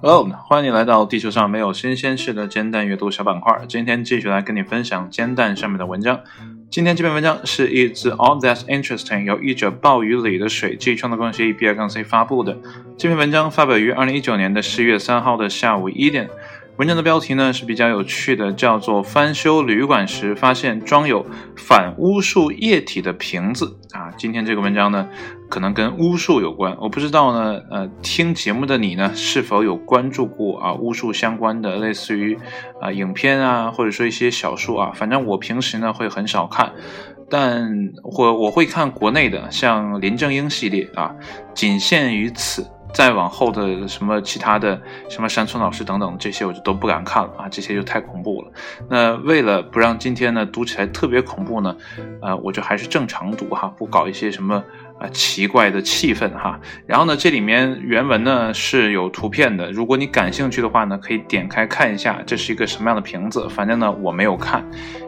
Hello，欢迎你来到地球上没有新鲜事的煎蛋阅读小板块。今天继续来跟你分享煎蛋上面的文章。今天这篇文章是一自 All That's Interesting 由译者暴雨里的水记创作公司 B 二杠 C 发布的。这篇文章发表于二零一九年的十月三号的下午一点。文章的标题呢是比较有趣的，叫做“翻修旅馆时发现装有反巫术液体的瓶子”啊。今天这个文章呢，可能跟巫术有关，我不知道呢。呃，听节目的你呢，是否有关注过啊巫术相关的，类似于啊影片啊，或者说一些小说啊？反正我平时呢会很少看，但我我会看国内的，像林正英系列啊，仅限于此。再往后的什么其他的什么山村老师等等这些我就都不敢看了啊，这些就太恐怖了。那为了不让今天呢读起来特别恐怖呢，呃，我就还是正常读哈，不搞一些什么。啊，奇怪的气氛哈。然后呢，这里面原文呢是有图片的。如果你感兴趣的话呢，可以点开看一下，这是一个什么样的瓶子。反正呢，我没有看，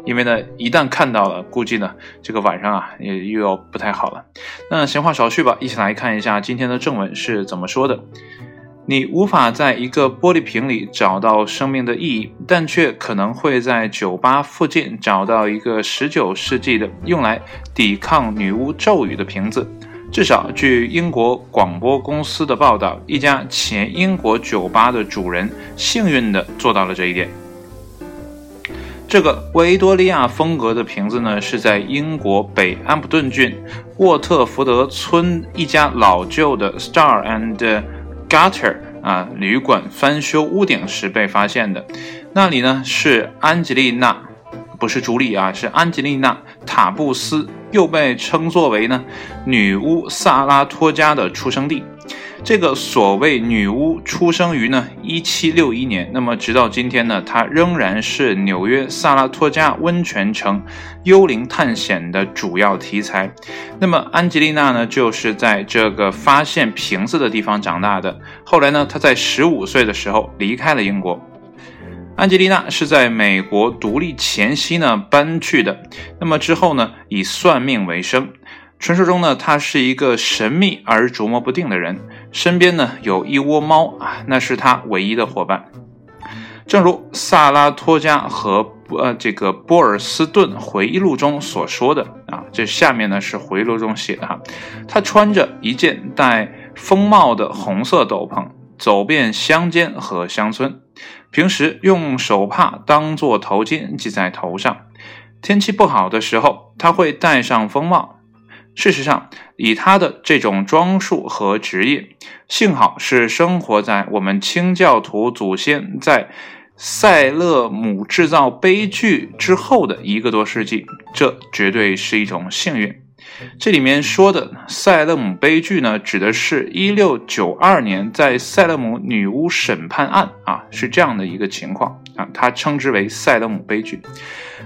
因为呢，一旦看到了，估计呢，这个晚上啊，也又要不太好了。那闲话少叙吧，一起来看一下今天的正文是怎么说的。你无法在一个玻璃瓶里找到生命的意义，但却可能会在酒吧附近找到一个19世纪的用来抵抗女巫咒语的瓶子。至少，据英国广播公司的报道，一家前英国酒吧的主人幸运地做到了这一点。这个维多利亚风格的瓶子呢，是在英国北安普顿郡沃特福德村一家老旧的 Star and Gutter 啊旅馆翻修屋顶时被发现的。那里呢，是安吉丽娜，不是朱莉啊，是安吉丽娜塔布斯。又被称作为呢女巫萨拉托加的出生地。这个所谓女巫出生于呢1761年，那么直到今天呢，她仍然是纽约萨拉托加温泉城幽灵探险的主要题材。那么安吉丽娜呢，就是在这个发现瓶子的地方长大的。后来呢，她在15岁的时候离开了英国。安吉丽娜是在美国独立前夕呢搬去的，那么之后呢以算命为生。传说中呢，他是一个神秘而琢磨不定的人，身边呢有一窝猫啊，那是他唯一的伙伴。正如萨拉托加和呃这个波尔斯顿回忆录中所说的啊，这下面呢是回忆录中写的哈，他穿着一件带风帽的红色斗篷，走遍乡间和乡村。平时用手帕当做头巾系在头上，天气不好的时候，他会戴上风帽。事实上，以他的这种装束和职业，幸好是生活在我们清教徒祖先在塞勒姆制造悲剧之后的一个多世纪，这绝对是一种幸运。这里面说的塞勒姆悲剧呢，指的是1692年在塞勒姆女巫审判案啊，是这样的一个情况啊，他称之为塞勒姆悲剧。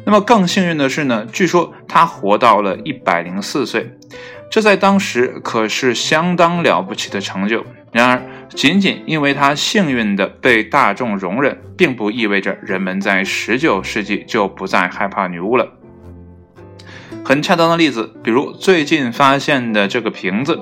那么更幸运的是呢，据说他活到了一百零四岁，这在当时可是相当了不起的成就。然而，仅仅因为他幸运的被大众容忍，并不意味着人们在19世纪就不再害怕女巫了。很恰当的例子，比如最近发现的这个瓶子。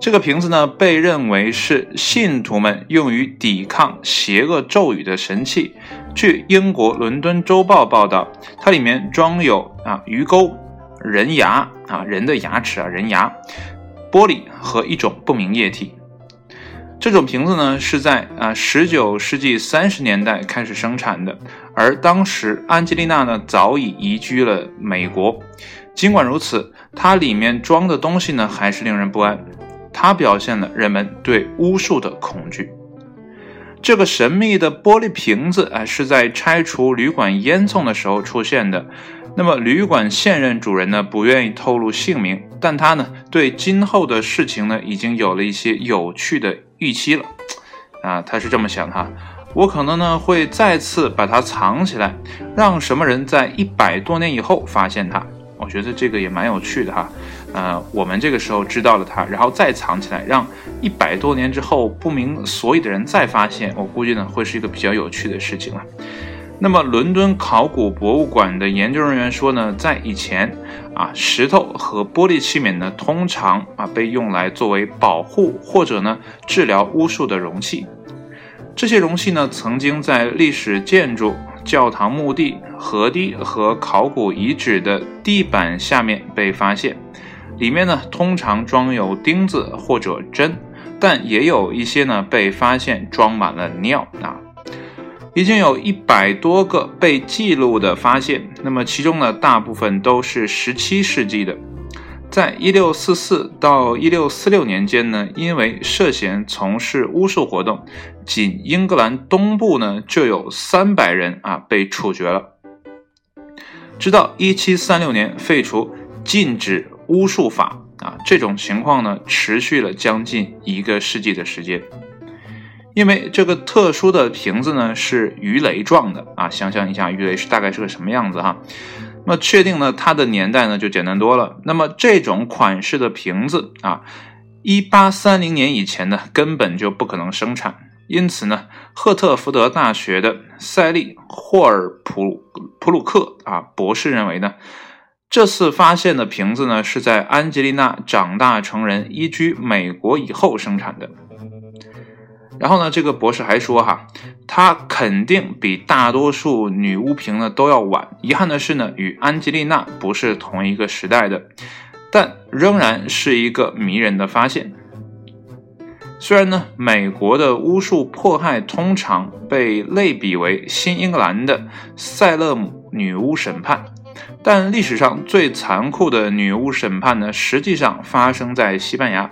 这个瓶子呢，被认为是信徒们用于抵抗邪恶咒语的神器。据英国伦敦周报报道，它里面装有啊鱼钩、人牙啊人的牙齿啊人牙、玻璃和一种不明液体。这种瓶子呢，是在啊十九世纪三十年代开始生产的，而当时安吉丽娜呢早已移居了美国。尽管如此，它里面装的东西呢，还是令人不安。它表现了人们对巫术的恐惧。这个神秘的玻璃瓶子，哎，是在拆除旅馆烟囱的时候出现的。那么，旅馆现任主人呢，不愿意透露姓名，但他呢，对今后的事情呢，已经有了一些有趣的预期了。啊，他是这么想哈，我可能呢，会再次把它藏起来，让什么人在一百多年以后发现它。我觉得这个也蛮有趣的哈，呃，我们这个时候知道了它，然后再藏起来，让一百多年之后不明所以的人再发现，我估计呢会是一个比较有趣的事情了。那么，伦敦考古博物馆的研究人员说呢，在以前啊，石头和玻璃器皿呢，通常啊被用来作为保护或者呢治疗巫术的容器。这些容器呢，曾经在历史建筑、教堂墓地、河堤和考古遗址的地板下面被发现。里面呢，通常装有钉子或者针，但也有一些呢被发现装满了尿啊。已经有一百多个被记录的发现，那么其中呢，大部分都是十七世纪的。在一六四四到一六四六年间呢，因为涉嫌从事巫术活动，仅英格兰东部呢就有三百人啊被处决了。直到一七三六年废除禁止巫术法啊，这种情况呢持续了将近一个世纪的时间。因为这个特殊的瓶子呢是鱼雷状的啊，想象一下鱼雷是大概是个什么样子哈。那确定呢它的年代呢就简单多了。那么这种款式的瓶子啊，一八三零年以前呢根本就不可能生产。因此呢，赫特福德大学的塞利霍尔普普鲁克啊博士认为呢，这次发现的瓶子呢是在安吉丽娜长大成人、移居美国以后生产的。然后呢，这个博士还说哈，他肯定比大多数女巫评呢都要晚。遗憾的是呢，与安吉丽娜不是同一个时代的，但仍然是一个迷人的发现。虽然呢，美国的巫术迫害通常被类比为新英格兰的塞勒姆女巫审判，但历史上最残酷的女巫审判呢，实际上发生在西班牙。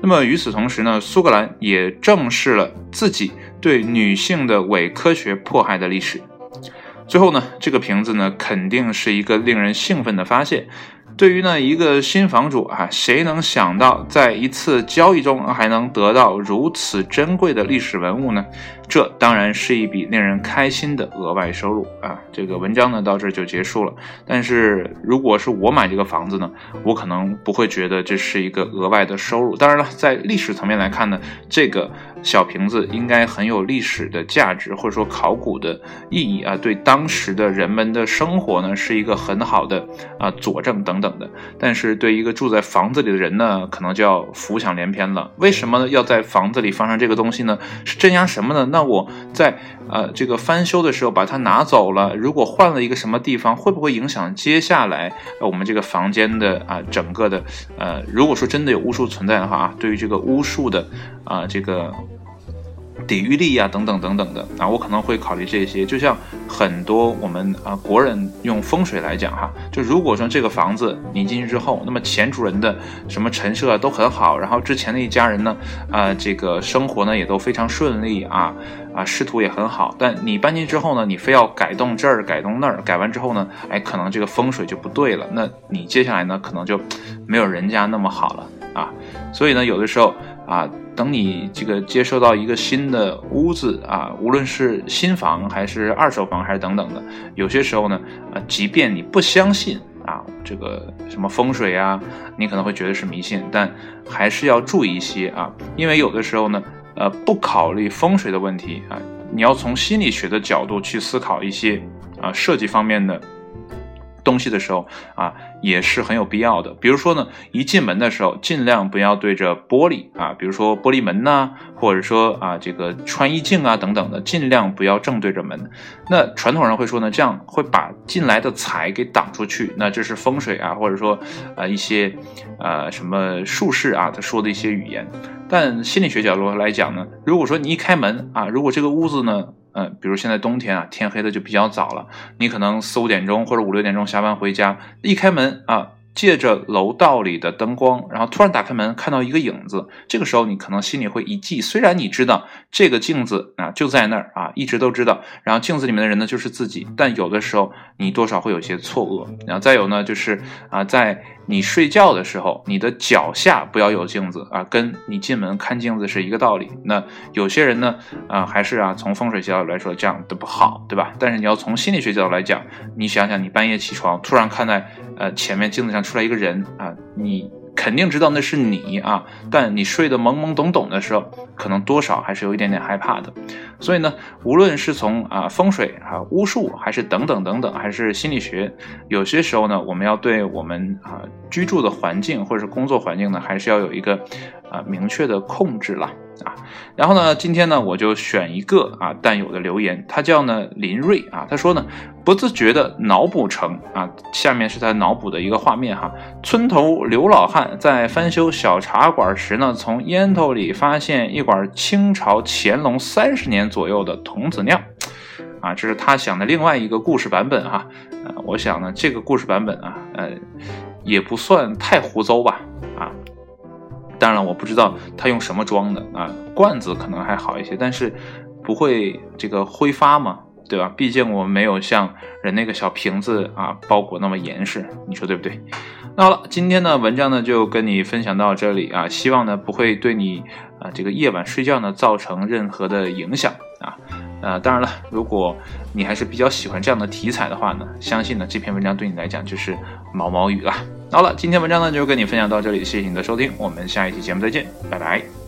那么与此同时呢，苏格兰也正视了自己对女性的伪科学迫害的历史。最后呢，这个瓶子呢，肯定是一个令人兴奋的发现。对于呢一个新房主啊，谁能想到在一次交易中还能得到如此珍贵的历史文物呢？这当然是一笔令人开心的额外收入啊！这个文章呢到这就结束了。但是如果是我买这个房子呢，我可能不会觉得这是一个额外的收入。当然了，在历史层面来看呢，这个小瓶子应该很有历史的价值，或者说考古的意义啊，对当时的人们的生活呢是一个很好的啊佐证等等的。但是对一个住在房子里的人呢，可能就要浮想联翩了。为什么要在房子里放上这个东西呢？是镇压什么呢？那我在呃这个翻修的时候把它拿走了，如果换了一个什么地方，会不会影响接下来我们这个房间的啊整个的呃，如果说真的有巫术存在的话啊，对于这个巫术的啊这个。抵御力呀，等等等等的啊，我可能会考虑这些。就像很多我们啊国人用风水来讲哈，就如果说这个房子你进去之后，那么前主人的什么陈设都很好，然后之前的一家人呢，啊这个生活呢也都非常顺利啊啊仕途也很好，但你搬进去之后呢，你非要改动这儿改动那儿，改完之后呢，哎可能这个风水就不对了，那你接下来呢可能就没有人家那么好了啊，所以呢有的时候。啊，等你这个接收到一个新的屋子啊，无论是新房还是二手房还是等等的，有些时候呢，啊，即便你不相信啊，这个什么风水啊，你可能会觉得是迷信，但还是要注意一些啊，因为有的时候呢，呃，不考虑风水的问题啊，你要从心理学的角度去思考一些啊设计方面的。东西的时候啊，也是很有必要的。比如说呢，一进门的时候，尽量不要对着玻璃啊，比如说玻璃门呐，或者说啊这个穿衣镜啊等等的，尽量不要正对着门。那传统人会说呢，这样会把进来的财给挡出去。那这是风水啊，或者说啊一些呃什么术士啊他说的一些语言。但心理学角度来讲呢，如果说你一开门啊，如果这个屋子呢。嗯，比如现在冬天啊，天黑的就比较早了，你可能四五点钟或者五六点钟下班回家，一开门啊。借着楼道里的灯光，然后突然打开门，看到一个影子。这个时候，你可能心里会一悸。虽然你知道这个镜子啊就在那儿啊，一直都知道。然后镜子里面的人呢就是自己，但有的时候你多少会有些错愕。然后再有呢，就是啊，在你睡觉的时候，你的脚下不要有镜子啊，跟你进门看镜子是一个道理。那有些人呢啊，还是啊，从风水角度来说这样的不好，对吧？但是你要从心理学角度来讲，你想想，你半夜起床突然看在呃前面镜子上。出来一个人啊，你肯定知道那是你啊，但你睡得懵懵懂懂的时候，可能多少还是有一点点害怕的。所以呢，无论是从啊风水啊巫术，还是等等等等，还是心理学，有些时候呢，我们要对我们啊居住的环境或者是工作环境呢，还是要有一个啊明确的控制了。啊，然后呢，今天呢，我就选一个啊，弹友的留言，他叫呢林瑞啊，他说呢，不自觉的脑补成啊，下面是他脑补的一个画面哈，村头刘老汉在翻修小茶馆时呢，从烟头里发现一管清朝乾隆三十年左右的童子尿，啊，这是他想的另外一个故事版本哈，呃，我想呢，这个故事版本啊，呃，也不算太胡诌吧，当然，我不知道它用什么装的啊，罐子可能还好一些，但是不会这个挥发嘛，对吧？毕竟我们没有像人那个小瓶子啊包裹那么严实，你说对不对？那好了，今天的文章呢就跟你分享到这里啊，希望呢不会对你啊这个夜晚睡觉呢造成任何的影响啊。呃，当然了，如果你还是比较喜欢这样的题材的话呢，相信呢这篇文章对你来讲就是毛毛雨了。好了，今天文章呢就跟你分享到这里，谢谢你的收听，我们下一期节目再见，拜拜。